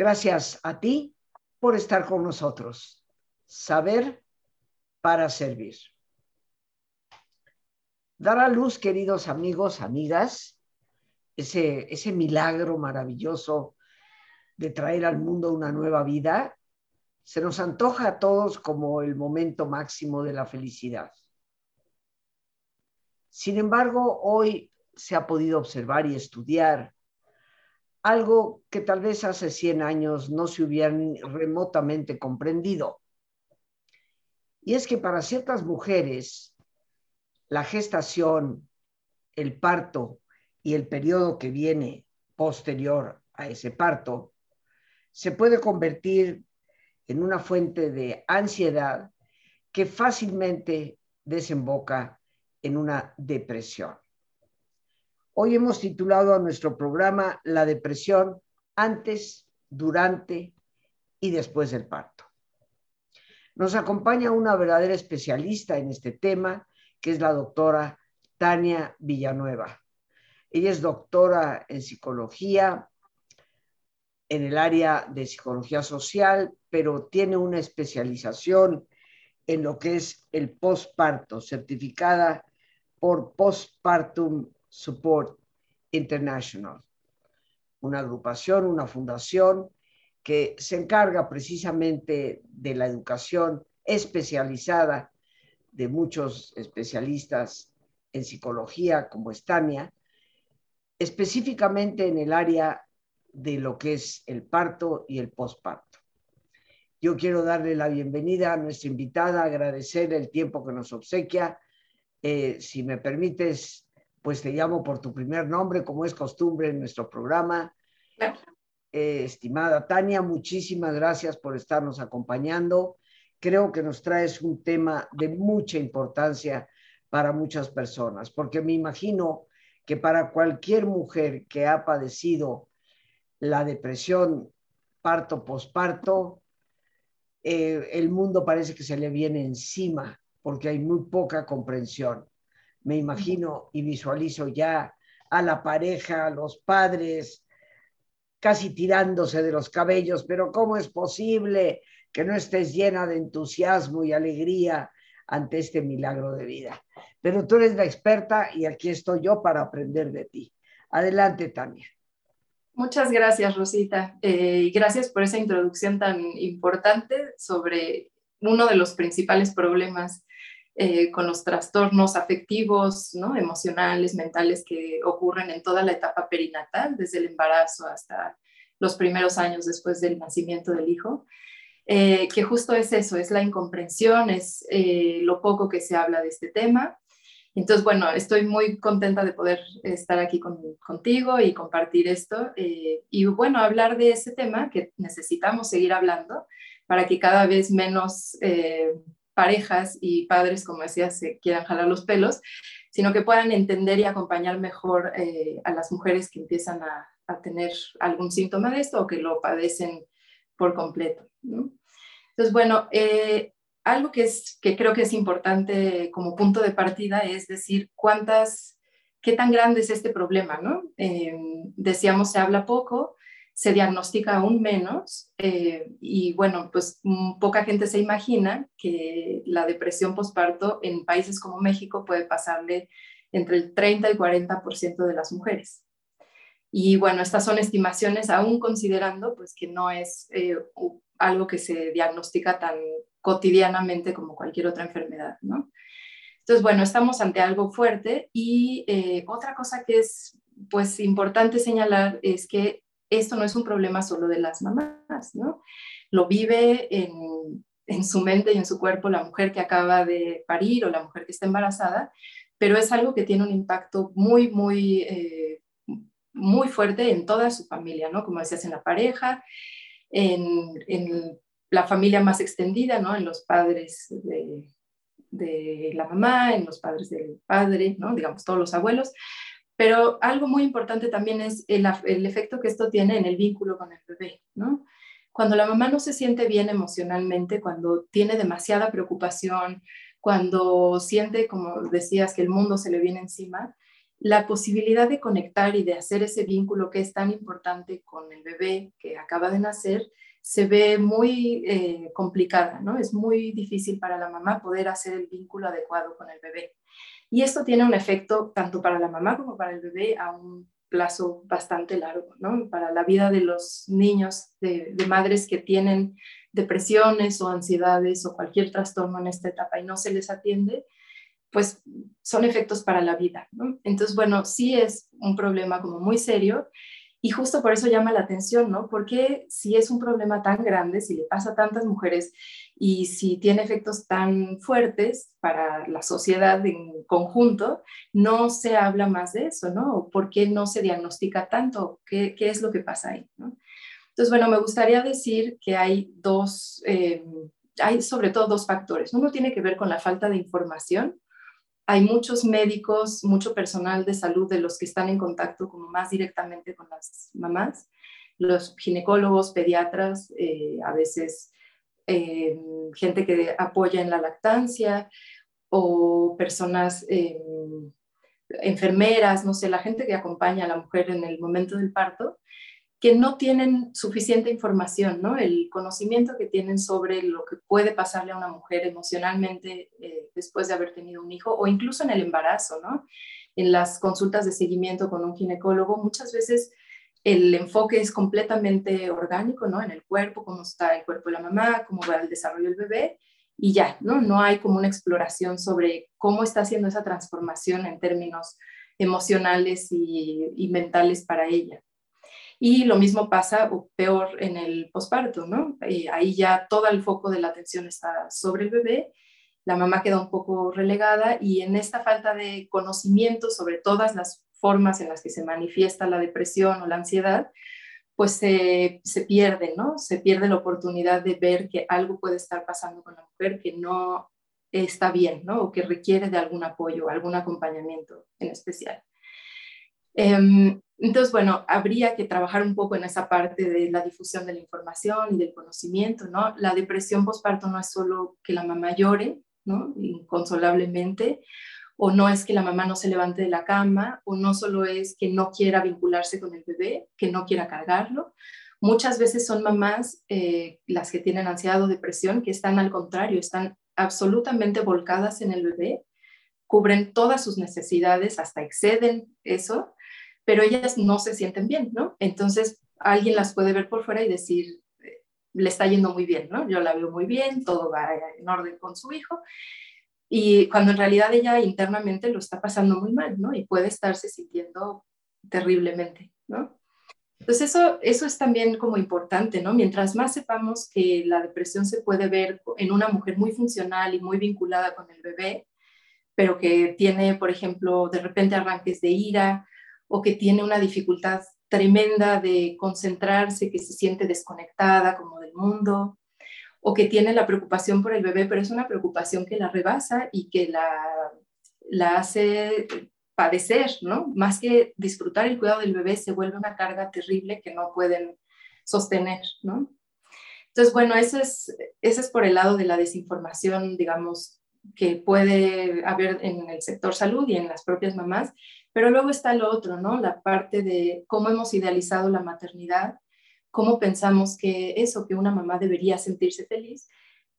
Gracias a ti por estar con nosotros. Saber para servir. Dar a luz, queridos amigos, amigas, ese, ese milagro maravilloso de traer al mundo una nueva vida, se nos antoja a todos como el momento máximo de la felicidad. Sin embargo, hoy se ha podido observar y estudiar algo que tal vez hace 100 años no se hubieran remotamente comprendido. Y es que para ciertas mujeres, la gestación, el parto y el periodo que viene posterior a ese parto se puede convertir en una fuente de ansiedad que fácilmente desemboca en una depresión. Hoy hemos titulado a nuestro programa La depresión antes, durante y después del parto. Nos acompaña una verdadera especialista en este tema, que es la doctora Tania Villanueva. Ella es doctora en psicología en el área de psicología social, pero tiene una especialización en lo que es el postparto, certificada por Postpartum Support International, una agrupación, una fundación que se encarga precisamente de la educación especializada de muchos especialistas en psicología como Estania, específicamente en el área de lo que es el parto y el posparto. Yo quiero darle la bienvenida a nuestra invitada, agradecer el tiempo que nos obsequia. Eh, si me permites, pues te llamo por tu primer nombre, como es costumbre en nuestro programa. Eh, estimada Tania, muchísimas gracias por estarnos acompañando. Creo que nos traes un tema de mucha importancia para muchas personas, porque me imagino que para cualquier mujer que ha padecido la depresión parto posparto, eh, el mundo parece que se le viene encima porque hay muy poca comprensión me imagino y visualizo ya a la pareja, a los padres, casi tirándose de los cabellos, pero ¿cómo es posible que no estés llena de entusiasmo y alegría ante este milagro de vida? Pero tú eres la experta y aquí estoy yo para aprender de ti. Adelante, Tania. Muchas gracias, Rosita, eh, y gracias por esa introducción tan importante sobre uno de los principales problemas eh, con los trastornos afectivos, ¿no? emocionales, mentales que ocurren en toda la etapa perinatal, desde el embarazo hasta los primeros años después del nacimiento del hijo, eh, que justo es eso, es la incomprensión, es eh, lo poco que se habla de este tema. Entonces, bueno, estoy muy contenta de poder estar aquí contigo y compartir esto. y bueno, hablar de ese tema que necesitamos seguir hablando para que cada vez menos parejas y padres, como decía, se quieran jalar los pelos, sino que puedan entender y acompañar mejor eh, a las mujeres que empiezan a, tener algún síntoma de esto o que lo padecen por completo. Entonces, bueno, eh, algo que, es, que creo que es importante como punto de partida es decir cuántas, qué tan grande es este problema, ¿no? Eh, decíamos, se habla poco, se diagnostica aún menos eh, y bueno, pues mm, poca gente se imagina que la depresión postparto en países como México puede pasarle entre el 30 y 40% de las mujeres. Y bueno, estas son estimaciones aún considerando pues que no es eh, algo que se diagnostica tan cotidianamente como cualquier otra enfermedad, ¿no? Entonces, bueno, estamos ante algo fuerte y eh, otra cosa que es pues importante señalar es que esto no es un problema solo de las mamás, ¿no? Lo vive en, su mente y en su cuerpo la mujer que acaba de parir o la mujer que está embarazada, pero es algo que tiene un impacto muy, muy, eh, muy fuerte en toda su familia, ¿no? Como decías, en la pareja, en, la familia más extendida, ¿no? En los padres de, de la mamá, en los padres del padre, ¿no? Digamos, todos los abuelos, pero algo muy importante también es el, efecto que esto tiene en el vínculo con el bebé, ¿no? Cuando la mamá no se siente bien emocionalmente, cuando tiene demasiada preocupación, cuando siente, como decías, que el mundo se le viene encima, la posibilidad de conectar y de hacer ese vínculo que es tan importante con el bebé que acaba de nacer se ve muy eh, complicada, ¿no? Es muy difícil para la mamá poder hacer el vínculo adecuado con el bebé. Y esto tiene un efecto tanto para la mamá como para el bebé a un plazo bastante largo, ¿no? Para la vida de los niños, de, madres que tienen depresiones o ansiedades o cualquier trastorno en esta etapa y no se les atiende, pues son efectos para la vida. Entonces, bueno, sí es un problema como muy serio y justo por eso llama la atención, ¿no? Porque si es un problema tan grande, si le pasa a tantas mujeres y si tiene efectos tan fuertes para la sociedad en conjunto, no se habla más de eso, ¿no? ¿Por qué no se diagnostica tanto? ¿Qué, qué es lo que pasa ahí? Entonces, bueno, me gustaría decir que hay dos, eh, hay sobre todo dos factores. Uno tiene que ver con la falta de información hay muchos médicos, mucho personal de salud de los que están en contacto como más directamente con las mamás, los ginecólogos, pediatras, eh, a veces eh, gente que apoya en la lactancia o personas, eh, enfermeras, no sé, la gente que acompaña a la mujer en el momento del parto, que no tienen suficiente información, ¿no? El conocimiento que tienen sobre lo que puede pasarle a una mujer emocionalmente eh, después de haber tenido un hijo o incluso en el embarazo, ¿no? En las consultas de seguimiento con un ginecólogo, muchas veces el enfoque es completamente orgánico, ¿no? En el cuerpo, cómo está el cuerpo de la mamá, cómo va el desarrollo del bebé y ya, ¿no? No hay como una exploración sobre cómo está haciendo esa transformación en términos emocionales y, mentales para ella. Y lo mismo pasa, o peor, en el posparto, ¿no? Eh, ahí ya todo el foco de la atención está sobre el bebé, la mamá queda un poco relegada y en esta falta de conocimiento sobre todas las formas en las que se manifiesta la depresión o la ansiedad, pues se, se pierde, ¿no? Se pierde la oportunidad de ver que algo puede estar pasando con la mujer que no está bien, ¿no? O que requiere de algún apoyo, algún acompañamiento en especial. Em, entonces, bueno, habría que trabajar un poco en esa parte de la difusión de la información y del conocimiento, ¿no? La depresión postparto no es solo que la mamá llore, ¿no? Inconsolablemente, o no es que la mamá no se levante de la cama, o no solo es que no quiera vincularse con el bebé, que no quiera cargarlo. Muchas veces son mamás, eh, las que tienen ansiedad o depresión, que están al contrario, están absolutamente volcadas en el bebé, cubren todas sus necesidades, hasta exceden eso, pero ellas no se sienten bien, ¿no? Entonces alguien las puede ver por fuera y decir, le está yendo muy bien, ¿no? Yo la veo muy bien, todo va en orden con su hijo. Y cuando en realidad ella internamente lo está pasando muy mal, ¿no? Y puede estarse sintiendo terriblemente, ¿no? Entonces eso, eso es también como importante, ¿no? Mientras más sepamos que la depresión se puede ver en una mujer muy funcional y muy vinculada con el bebé, pero que tiene, por ejemplo, de repente arranques de ira o que tiene una dificultad tremenda de concentrarse, que se siente desconectada como del mundo, o que tiene la preocupación por el bebé, pero es una preocupación que la rebasa y que la, la hace padecer, ¿no? Más que disfrutar el cuidado del bebé, se vuelve una carga terrible que no pueden sostener, ¿no? Entonces, bueno, eso es, eso es por el lado de la desinformación, digamos, que puede haber en el sector salud y en las propias mamás, pero luego está lo otro, ¿no? La parte de cómo hemos idealizado la maternidad, cómo pensamos que eso, que una mamá debería sentirse feliz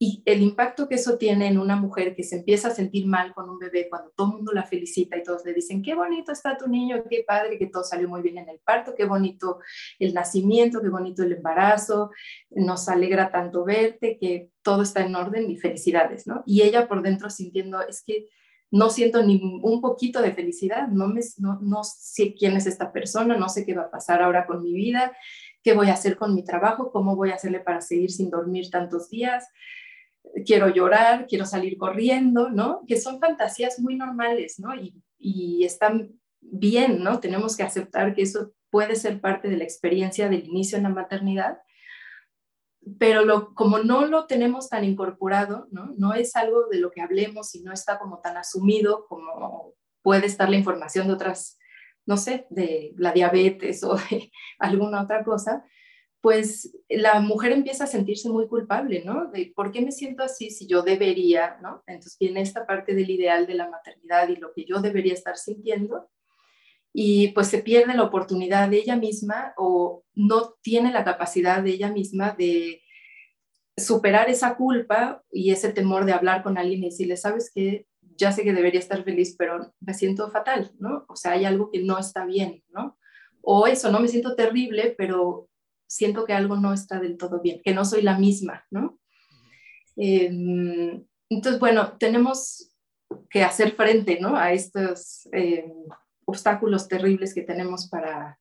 y el impacto que eso tiene en una mujer que se empieza a sentir mal con un bebé cuando todo el mundo la felicita y todos le dicen, qué bonito está tu niño, qué padre, que todo salió muy bien en el parto, qué bonito el nacimiento, qué bonito el embarazo, nos alegra tanto verte, que todo está en orden y felicidades, ¿no? Y ella por dentro sintiendo, es que no siento ni un poquito de felicidad, no, me, no, sé quién es esta persona, no sé qué va a pasar ahora con mi vida, qué voy a hacer con mi trabajo, cómo voy a hacerle para seguir sin dormir tantos días, quiero llorar, quiero salir corriendo, ¿no? Que son fantasías muy normales, ¿no? Y, están bien, ¿no? Tenemos que aceptar que eso puede ser parte de la experiencia del inicio en la maternidad pero como no lo tenemos tan incorporado, ¿no? no es algo de lo que hablemos y no está como tan asumido como puede estar la información de otras, no sé, de la diabetes o de alguna otra cosa, pues la mujer empieza a sentirse muy culpable, ¿no? De por qué me siento así si yo debería, ¿no? Entonces viene esta parte del ideal de la maternidad y lo que yo debería estar sintiendo y pues se pierde la oportunidad de ella misma o no tiene la capacidad de ella misma de superar esa culpa y ese temor de hablar con alguien y decirle, sabes que ya sé que debería estar feliz, pero me siento fatal, ¿no? O sea, hay algo que no está bien, ¿no? O eso, no me siento terrible, pero siento que algo no está del todo bien, que no soy la misma, ¿no? Em, entonces, bueno, tenemos que hacer frente, ¿no? A estos em, obstáculos terribles que tenemos para,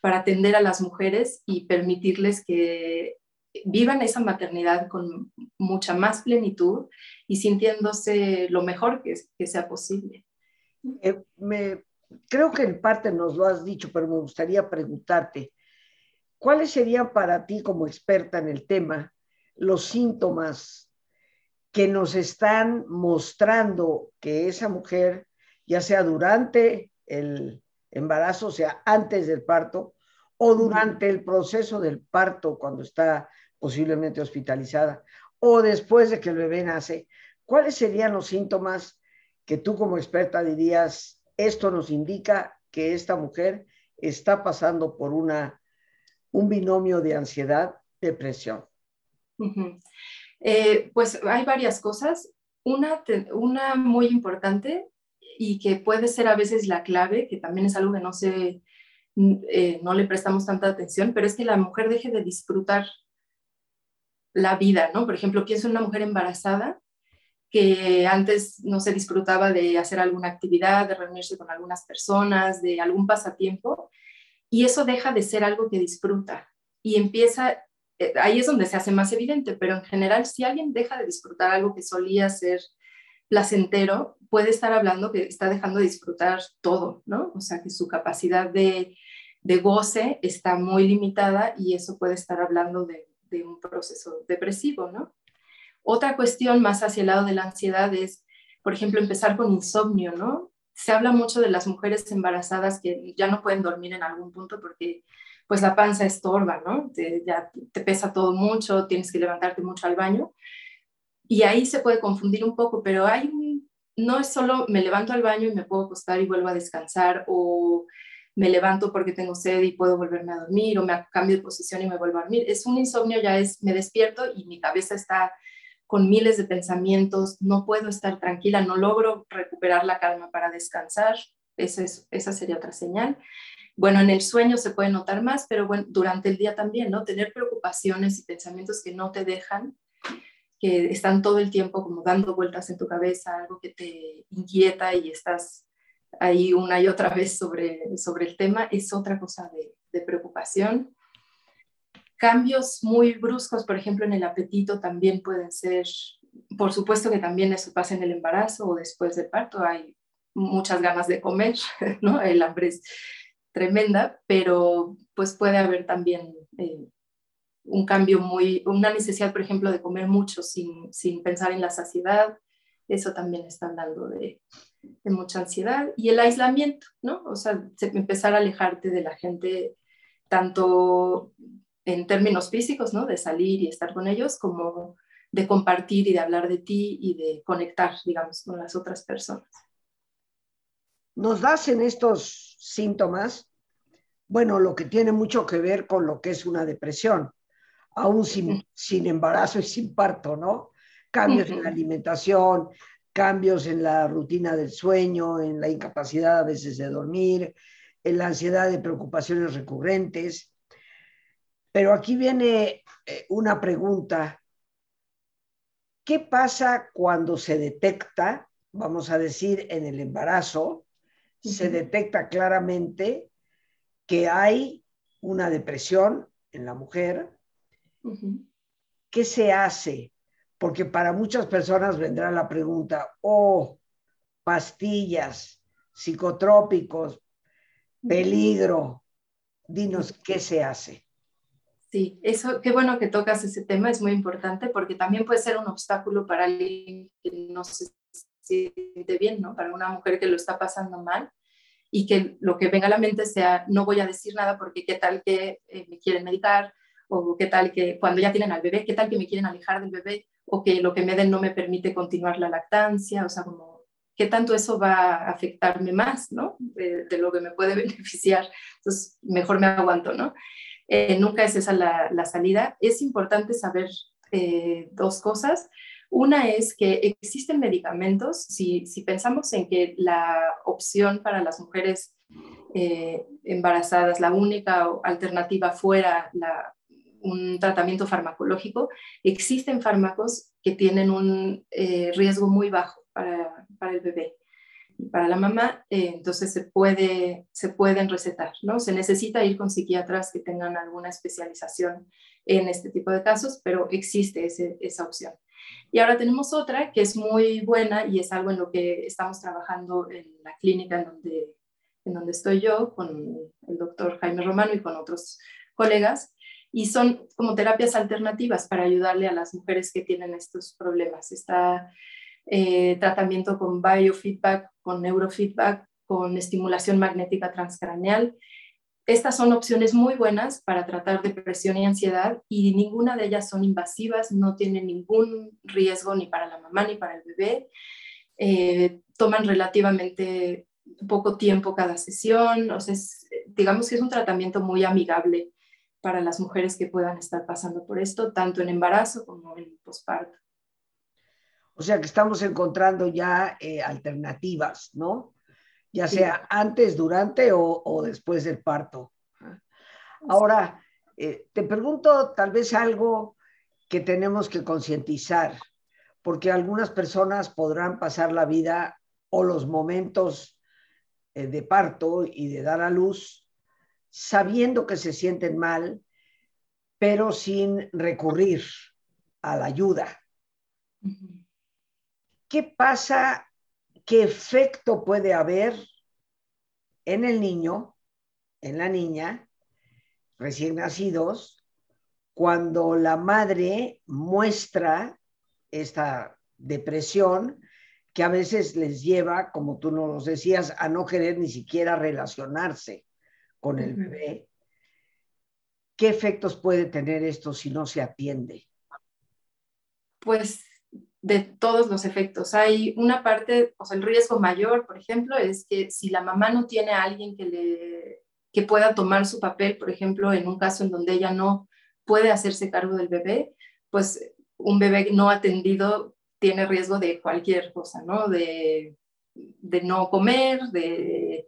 para atender a las mujeres y permitirles que vivan esa maternidad con mucha más plenitud y sintiéndose lo mejor que, que sea posible. Eh, me, creo que en parte nos lo has dicho, pero me gustaría preguntarte, ¿cuáles serían para ti como experta en el tema los síntomas que nos están mostrando que esa mujer, ya sea durante el embarazo, o sea, antes del parto, o durante el proceso del parto, cuando está posiblemente hospitalizada, o después de que el bebé nace, ¿cuáles serían los síntomas que tú como experta dirías, esto nos indica que esta mujer está pasando por una, un binomio de ansiedad, depresión? Eh, pues hay varias cosas. Una, una muy importante y que puede ser a veces la clave, que también es algo que no se, eh, no le prestamos tanta atención, pero es que la mujer deje de disfrutar la vida, ¿no? Por ejemplo, pienso en una mujer embarazada que antes no se disfrutaba de hacer alguna actividad, de reunirse con algunas personas, de algún pasatiempo, y eso deja de ser algo que disfruta y empieza, eh, ahí es donde se hace más evidente, pero en general si alguien deja de disfrutar algo que solía ser placentero, puede estar hablando que está dejando de disfrutar todo, ¿no? O sea, que su capacidad de, de goce está muy limitada y eso puede estar hablando de de un proceso depresivo, ¿no? Otra cuestión más hacia el lado de la ansiedad es, por ejemplo, empezar con insomnio, ¿no? Se habla mucho de las mujeres embarazadas que ya no pueden dormir en algún punto porque pues la panza estorba, ¿no? Te, ya te pesa todo mucho, tienes que levantarte mucho al baño. Y ahí se puede confundir un poco, pero hay no es solo me levanto al baño y me puedo acostar y vuelvo a descansar o me levanto porque tengo sed y puedo volverme a dormir o me cambio de posición y me vuelvo a dormir. Es un insomnio, ya es, me despierto y mi cabeza está con miles de pensamientos, no puedo estar tranquila, no logro recuperar la calma para descansar. Esa, es, esa sería otra señal. Bueno, en el sueño se puede notar más, pero bueno, durante el día también, ¿no? Tener preocupaciones y pensamientos que no te dejan, que están todo el tiempo como dando vueltas en tu cabeza, algo que te inquieta y estás ahí una y otra vez sobre, sobre el tema, es otra cosa de, preocupación. Cambios muy bruscos, por ejemplo, en el apetito también pueden ser, por supuesto que también eso pasa en el embarazo o después del parto, hay muchas ganas de comer, ¿no? El hambre es tremenda, pero pues puede haber también eh, un cambio muy, una necesidad, por ejemplo, de comer mucho sin, sin pensar en la saciedad, eso también está hablando de, de mucha ansiedad y el aislamiento, ¿no? O sea, empezar a alejarte de la gente tanto en términos físicos, ¿no? De salir y estar con ellos, como de compartir y de hablar de ti y de conectar, digamos, con las otras personas. Nos das en estos síntomas, bueno, lo que tiene mucho que ver con lo que es una depresión, aún sin, sin embarazo y sin parto, ¿no? Cambios en la alimentación, cambios en la rutina del sueño, en la incapacidad a veces de dormir, en la ansiedad de preocupaciones recurrentes. Pero aquí viene eh, una pregunta. ¿Qué pasa cuando se detecta, vamos a decir, en el embarazo, se detecta claramente que hay una depresión en la mujer? ¿Qué se hace? Porque para muchas personas vendrá la pregunta, oh, pastillas, psicotrópicos, peligro, dinos qué se hace. Sí, eso, qué bueno que tocas ese tema, es muy importante porque también puede ser un obstáculo para alguien que no se siente bien, ¿no? Para una mujer que lo está pasando mal y que lo que venga a la mente sea, no voy a decir nada porque qué tal que eh, me quieren medicar o qué tal que cuando ya tienen al bebé, qué tal que me quieren alejar del bebé o que lo que me den no me permite continuar la lactancia, o sea, como qué tanto eso va a afectarme más, ¿no? De, lo que me puede beneficiar. Entonces, mejor me aguanto, ¿no? Eh, nunca es esa la, salida. Es importante saber eh, dos cosas. Una es que existen medicamentos, si, si pensamos en que la opción para las mujeres eh, embarazadas, la única alternativa fuera la, un tratamiento farmacológico, existen fármacos que tienen un riesgo muy bajo para, para el bebé y para la mamá, eh, entonces se, puede, se pueden recetar, ¿no? Se necesita ir con psiquiatras que tengan alguna especialización en este tipo de casos, pero existe esa opción. Y ahora tenemos otra que es muy buena y es algo en lo que estamos trabajando en la clínica en donde, en donde estoy yo, con el doctor Jaime Romano y con otros colegas, y son como terapias alternativas para ayudarle a las mujeres que tienen estos problemas. Está eh, tratamiento con biofeedback, con neurofeedback, con estimulación magnética transcraneal. Estas son opciones muy buenas para tratar depresión y ansiedad y ninguna de ellas son invasivas, no tienen ningún riesgo ni para la mamá ni para el bebé. Eh, toman relativamente poco tiempo cada sesión, o sea, digamos que es un tratamiento muy amigable para las mujeres que puedan estar pasando por esto, tanto en embarazo como en posparto. O sea que estamos encontrando ya eh, alternativas, ¿no? Ya sea antes, durante o, después del parto. Ahora, eh, te pregunto tal vez algo que tenemos que concientizar, porque algunas personas podrán pasar la vida o los momentos eh, de parto y de dar a luz sabiendo que se sienten mal, pero sin recurrir a la ayuda. ¿qué pasa? ¿Qué efecto puede haber en el niño, en la niña, recién nacidos, cuando la madre muestra esta depresión que a veces les lleva, como tú nos decías, a no querer ni siquiera relacionarse con el bebé. ¿Qué efectos puede tener esto si no se atiende? Pues de todos los efectos. Hay una parte, o sea, el riesgo mayor, por ejemplo, es que si la mamá no tiene a alguien que, le, que pueda tomar su papel, por ejemplo, en un caso en donde ella no puede hacerse cargo del bebé, pues un bebé no atendido tiene riesgo de cualquier cosa, ¿no? De, de no comer, de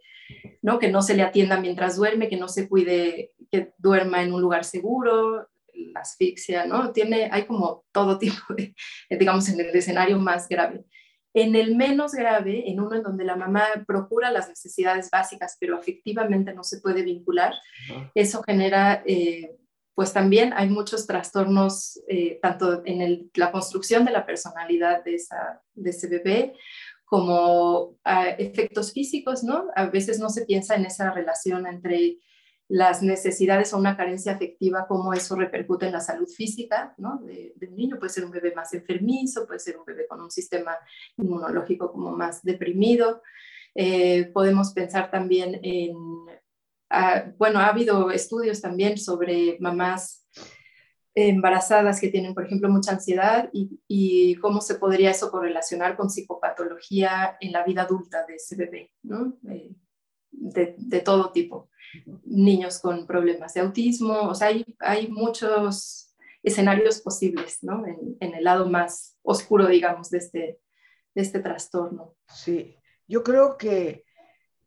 ¿no? que no se le atienda mientras duerme, que no se cuide, que duerma en un lugar seguro, la asfixia, ¿no? Tiene, hay como todo tipo de, digamos, en el escenario más grave. En el menos grave, en uno en donde la mamá procura las necesidades básicas, pero afectivamente no se puede vincular, eso genera, eh, pues también hay muchos trastornos, eh, tanto en la construcción de la personalidad de, esa, de ese bebé, como ah, efectos físicos, ¿no? A veces no se piensa en esa relación entre las necesidades o una carencia afectiva, cómo eso repercute en la salud física ¿no? del niño. Puede ser un bebé más enfermizo, puede ser un bebé con un sistema inmunológico como más deprimido. Eh, podemos pensar también en, ah, bueno, ha habido estudios también sobre mamás embarazadas que tienen, por ejemplo, mucha ansiedad y, cómo se podría eso correlacionar con psicopatología en la vida adulta de ese bebé. Eh, de, todo tipo niños con problemas de autismo, o sea, hay, hay muchos escenarios posibles, ¿no? En, en, el lado más oscuro, digamos, de este, de este trastorno. Sí, yo creo que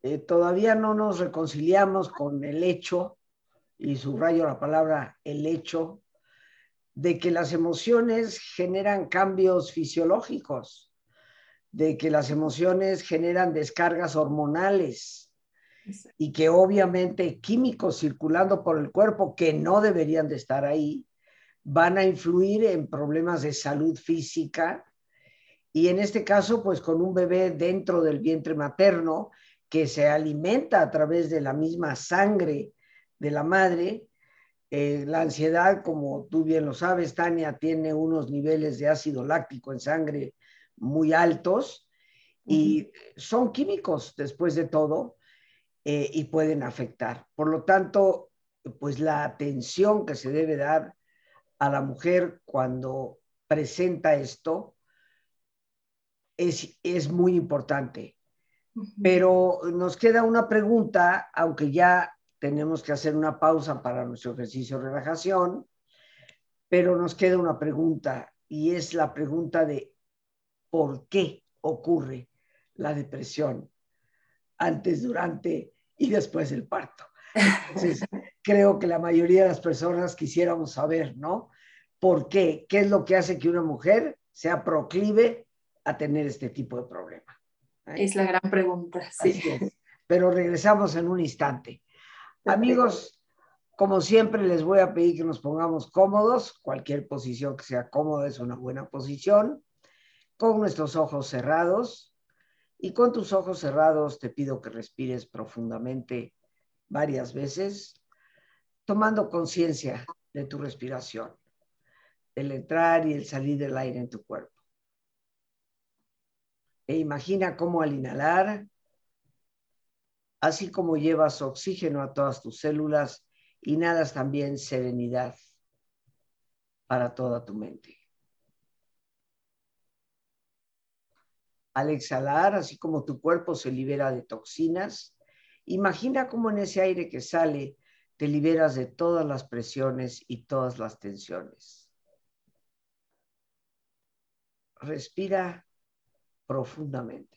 eh, todavía no nos reconciliamos con el hecho, y subrayo la palabra el hecho, de que las emociones generan cambios fisiológicos, de que las emociones generan descargas hormonales, y que obviamente químicos circulando por el cuerpo que no deberían de estar ahí van a influir en problemas de salud física y en este caso pues con un bebé dentro del vientre materno que se alimenta a través de la misma sangre de la madre. Eh, la ansiedad, como tú bien lo sabes, Tania, tiene unos niveles de ácido láctico en sangre muy altos y son químicos después de todo eh, y pueden afectar. Por lo tanto, pues la atención que se debe dar a la mujer cuando presenta esto, es, es muy importante. Pero nos queda una pregunta, aunque ya tenemos que hacer una pausa para nuestro ejercicio de relajación, pero nos queda una pregunta y es la pregunta de por qué ocurre la depresión antes, durante y después del parto. Entonces, creo que la mayoría de las personas quisiéramos saber, ¿no? ¿Por qué? ¿Qué es lo que hace que una mujer sea proclive a tener este tipo de problema? ¿Eh? Es la gran pregunta, sí. Pero regresamos en un instante. Amigos, como siempre les voy a pedir que nos pongamos cómodos, cualquier posición que sea cómoda es una buena posición, con nuestros ojos cerrados. Y con tus ojos cerrados te pido que respires profundamente varias veces, tomando conciencia de tu respiración, el entrar y el salir del aire en tu cuerpo. E imagina cómo al inhalar, así como llevas oxígeno a todas tus células, inhalas también serenidad para toda tu mente. Al exhalar, así como tu cuerpo se libera de toxinas, imagina cómo en ese aire que sale te liberas de todas las presiones y todas las tensiones. Respira profundamente.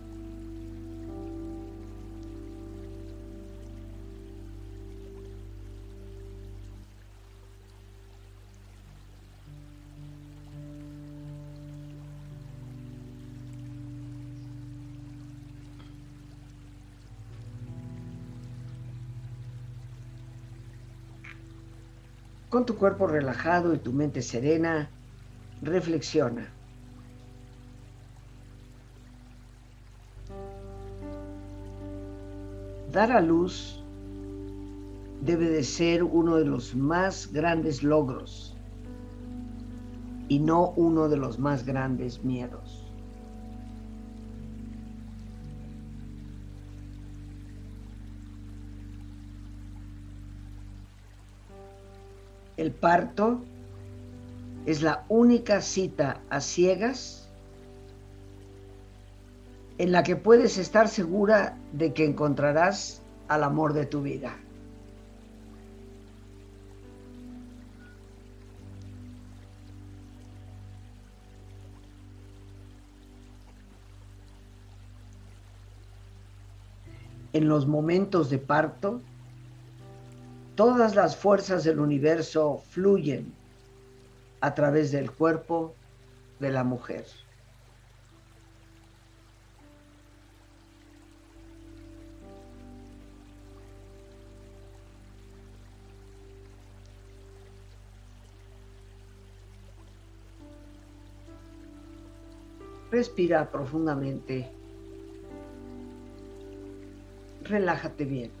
Con tu cuerpo relajado y tu mente serena, reflexiona. Dar a luz debe de ser uno de los más grandes logros y no uno de los más grandes miedos. El parto es la única cita a ciegas en la que puedes estar segura de que encontrarás al amor de tu vida. En los momentos de parto, todas las fuerzas del universo fluyen a través del cuerpo de la mujer. Respira profundamente. Relájate bien.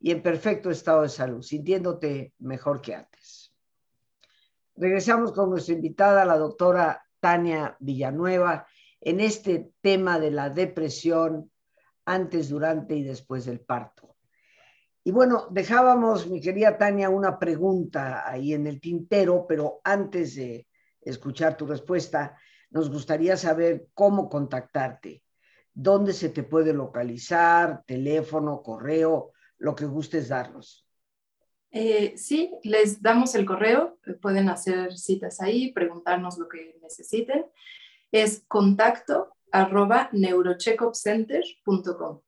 y en perfecto estado de salud, sintiéndote mejor que antes. Regresamos con nuestra invitada, la doctora Tania Villanueva, en este tema de la depresión antes, durante y después del parto. Y bueno, dejábamos, mi querida Tania, una pregunta ahí en el tintero, pero antes de escuchar tu respuesta, nos gustaría saber cómo contactarte, dónde se te puede localizar, teléfono, correo, lo que gustes darnos. Eh, sí, les damos el correo, pueden hacer citas ahí, preguntarnos lo que necesiten. Es contacto arroba neurocheckupcenter.com.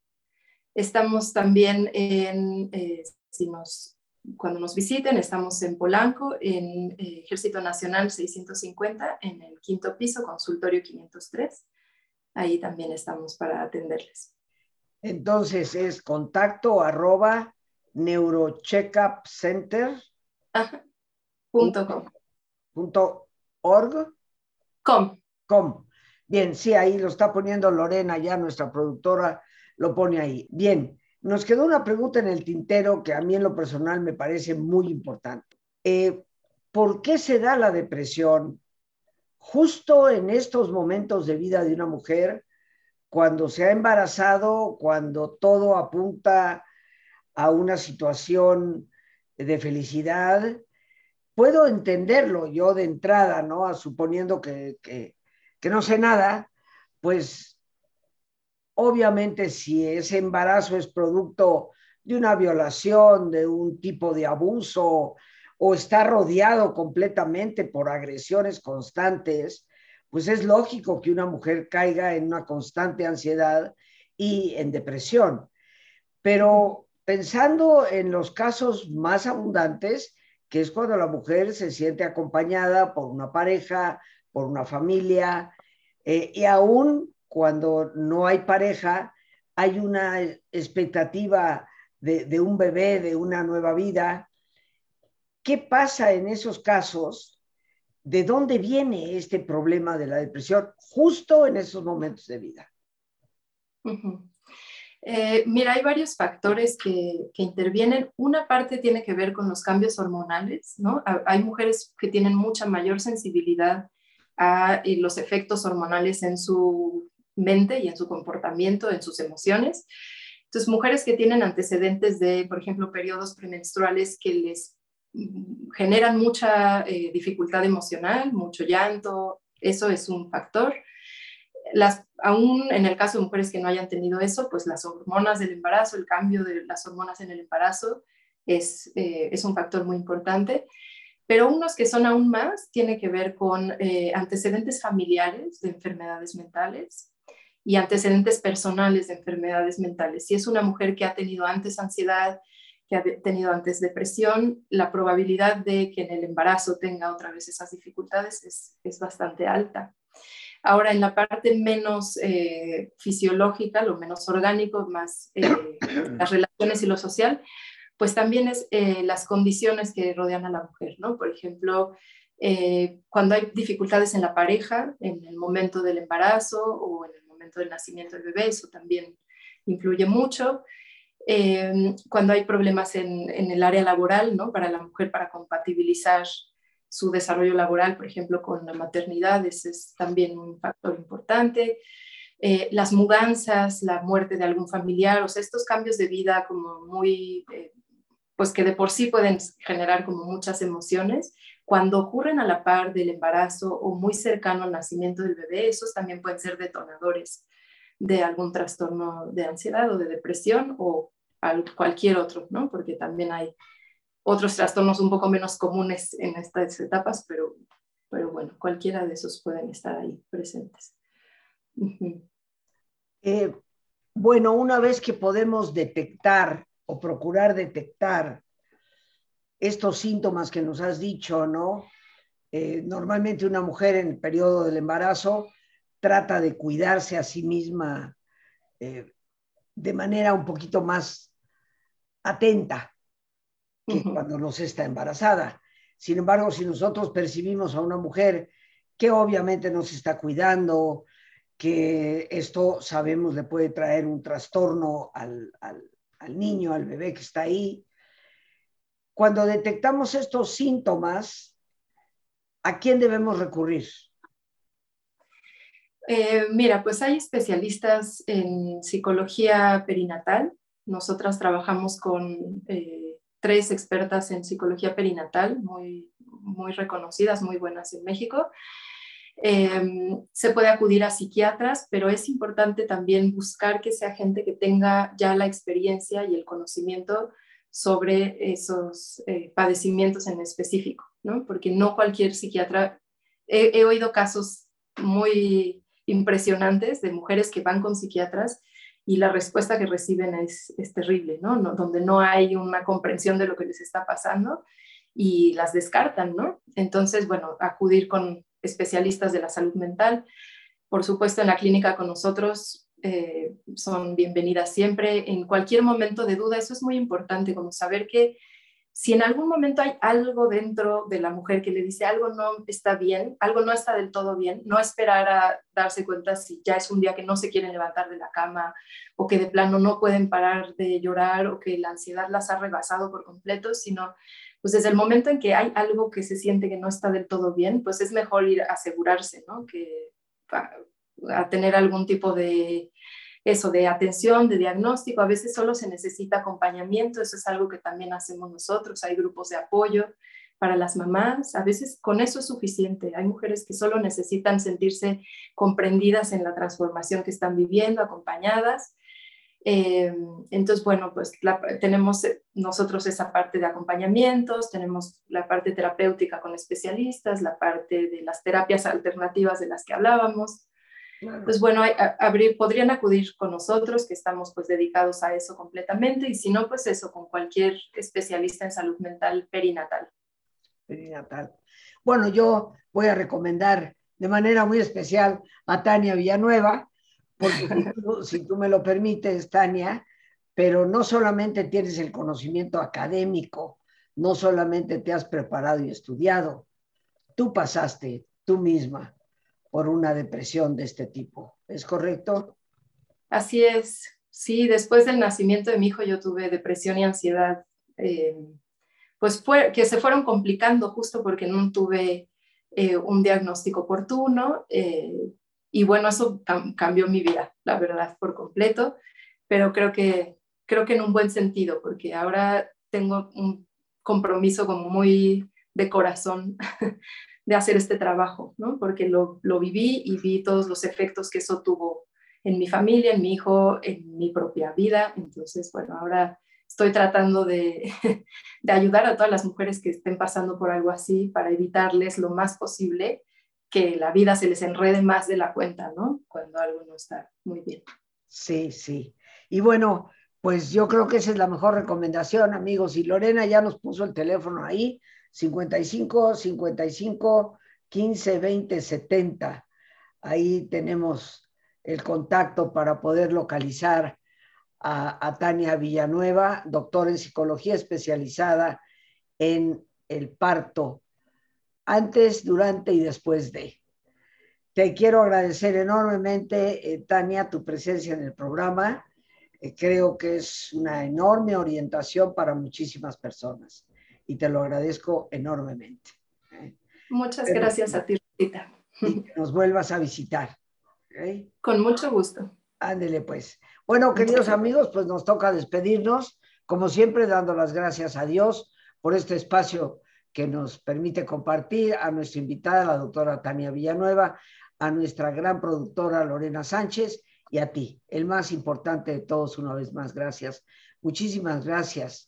Estamos también en, eh, si nos, cuando nos visiten, estamos en Polanco, en eh, Ejército Nacional 650, en el quinto piso, consultorio 503. Ahí también estamos para atenderles. Entonces es contacto arroba neurocheckupcenter. Punto org. Com. Com. Bien, sí, ahí lo está poniendo Lorena, ya nuestra productora lo pone ahí. Bien, nos quedó una pregunta en el tintero que a mí en lo personal me parece muy importante. Eh, ¿Por qué se da la depresión justo en estos momentos de vida de una mujer cuando se ha embarazado, cuando todo apunta a una situación de felicidad, puedo entenderlo yo de entrada, ¿no? Suponiendo que, que no sé nada, pues obviamente si ese embarazo es producto de una violación, de un tipo de abuso o está rodeado completamente por agresiones constantes, pues es lógico que una mujer caiga en una constante ansiedad y en depresión. Pero pensando en los casos más abundantes, que es cuando la mujer se siente acompañada por una pareja, por una familia, eh, y aún cuando no hay pareja, hay una expectativa de, de un bebé, de una nueva vida. ¿Qué pasa en esos casos? ¿De dónde viene este problema de la depresión justo en esos momentos de vida? Eh, mira, hay varios factores que, intervienen. Una parte tiene que ver con los cambios hormonales, ¿no? Hay mujeres que tienen mucha mayor sensibilidad a los efectos hormonales en su mente y en su comportamiento, en sus emociones. Entonces, mujeres que tienen antecedentes de, por ejemplo, periodos premenstruales que les generan mucha eh, dificultad emocional, mucho llanto, eso es un factor las, aún en el caso de mujeres que no hayan tenido eso, pues las hormonas del embarazo, el cambio de las hormonas en el embarazo es, eh, es un factor muy importante. Pero unos que son aún más tiene que ver con eh, antecedentes familiares de enfermedades mentales y antecedentes personales de enfermedades mentales. Si es una mujer que ha tenido antes ansiedad, que ha tenido antes depresión, la probabilidad de que en el embarazo tenga otra vez esas dificultades es, es bastante alta. Ahora, en la parte menos eh, fisiológica, lo menos orgánico, más eh, las relaciones y lo social, pues también es eh, las condiciones que rodean a la mujer, ¿no? Por ejemplo, cuando hay dificultades en la pareja, en el momento del embarazo o en el momento del nacimiento del bebé, eso también influye mucho. Cuando hay problemas en, en, el área laboral, ¿no? Para la mujer, para compatibilizar su desarrollo laboral, por ejemplo, con la maternidad, ese es también un factor importante. Eh, las mudanzas, la muerte de algún familiar, o sea, estos cambios de vida como muy, eh, pues que de por sí pueden generar como muchas emociones, cuando ocurren a la par del embarazo o muy cercano al nacimiento del bebé, esos también pueden ser detonadores de algún trastorno de ansiedad o de depresión o cualquier otro, ¿no? Porque también hay otros trastornos un poco menos comunes en estas etapas, pero, pero bueno, cualquiera de esos pueden estar ahí presentes. Eh, bueno, una vez que podemos detectar o procurar detectar estos síntomas que nos has dicho, ¿no? Eh, normalmente una mujer en el periodo del embarazo trata de cuidarse a sí misma eh, de manera un poquito más atenta, que cuando no se está embarazada. Sin embargo, si nosotros percibimos a una mujer que obviamente no se está cuidando, que esto sabemos le puede traer un trastorno al, al niño, al bebé que está ahí, cuando detectamos estos síntomas, ¿a quién debemos recurrir? Eh, mira, pues hay especialistas en psicología perinatal. Nosotras trabajamos con eh, tres expertas en psicología perinatal, muy, muy reconocidas, muy buenas en México. Em, se puede acudir a psiquiatras, pero es importante también buscar que sea gente que tenga ya la experiencia y el conocimiento sobre esos eh, padecimientos en específico, ¿no? Porque no cualquier psiquiatra, he, he, oído casos muy impresionantes de mujeres que van con psiquiatras y la respuesta que reciben es, es terrible, ¿no? Donde no hay una comprensión de lo que les está pasando y las descartan, ¿no? Entonces, bueno, acudir con especialistas de la salud mental. Por supuesto, en la clínica con nosotros eh, son bienvenidas siempre. En cualquier momento de duda, eso es muy importante, como saber que si en algún momento hay algo dentro de la mujer que le dice algo no está bien, algo no está del todo bien, no esperar a darse cuenta si ya es un día que no se quieren levantar de la cama o que de plano no pueden parar de llorar o que la ansiedad las ha rebasado por completo, sino pues desde el momento en que hay algo que se siente que no está del todo bien, pues es mejor ir a asegurarse, ¿no? Que a tener algún tipo de eso de atención, de diagnóstico, a veces solo se necesita acompañamiento, eso es algo que también hacemos nosotros, hay grupos de apoyo para las mamás. A veces con eso es suficiente. Hay mujeres que solo necesitan sentirse comprendidas en la transformación que están viviendo, acompañadas. Eh, entonces, bueno, pues tenemos nosotros esa parte de acompañamientos, tenemos la parte terapéutica con especialistas, la parte de las terapias alternativas de las que hablábamos. Pues bueno, podrían acudir con nosotros, que estamos pues dedicados a eso completamente, y si no, pues eso, con cualquier especialista en salud mental perinatal. Perinatal. Bueno, yo voy a recomendar de manera muy especial a Tania Villanueva, porque si tú, me lo permites, Tania, pero no solamente tienes el conocimiento académico, no solamente te has preparado y estudiado, tú pasaste tú misma por una depresión de este tipo. ¿Es correcto? Así es. Sí, después del nacimiento de mi hijo yo tuve depresión y ansiedad, eh, pues fue, que se fueron complicando justo porque no tuve eh, un diagnóstico oportuno. Eh, y bueno, eso cambió mi vida, la verdad, por completo, pero creo que, creo que en un buen sentido, porque ahora tengo un compromiso como muy de corazón de hacer este trabajo, ¿no? Porque lo, lo viví y vi todos los efectos que eso tuvo en mi familia, en mi hijo, en mi propia vida. Entonces, bueno, ahora estoy tratando de, de, ayudar a todas las mujeres que estén pasando por algo así para evitarles lo más posible que la vida se les enrede más de la cuenta, ¿no? Cuando algo no está muy bien. Sí, sí. Y bueno, pues yo creo que esa es la mejor recomendación, amigos. Y Lorena ya nos puso el teléfono ahí, 55 55 15 20 70. Ahí tenemos el contacto para poder localizar a, Tania Villanueva, doctora en psicología especializada en el parto antes, durante y después de. Te quiero agradecer enormemente, eh, Tania, tu presencia en el programa. Eh, creo que es una enorme orientación para muchísimas personas y te lo agradezco enormemente. ¿eh? Muchas gracias a ti, Rita. Y que nos vuelvas a visitar. Con mucho gusto. Ándele pues. Bueno, queridos amigos, pues nos toca despedirnos, como siempre, dando las gracias a Dios por este espacio que nos permite compartir, a nuestra invitada, la doctora Tania Villanueva, a nuestra gran productora Lorena Sánchez y a ti, el más importante de todos, una vez más, gracias. Muchísimas gracias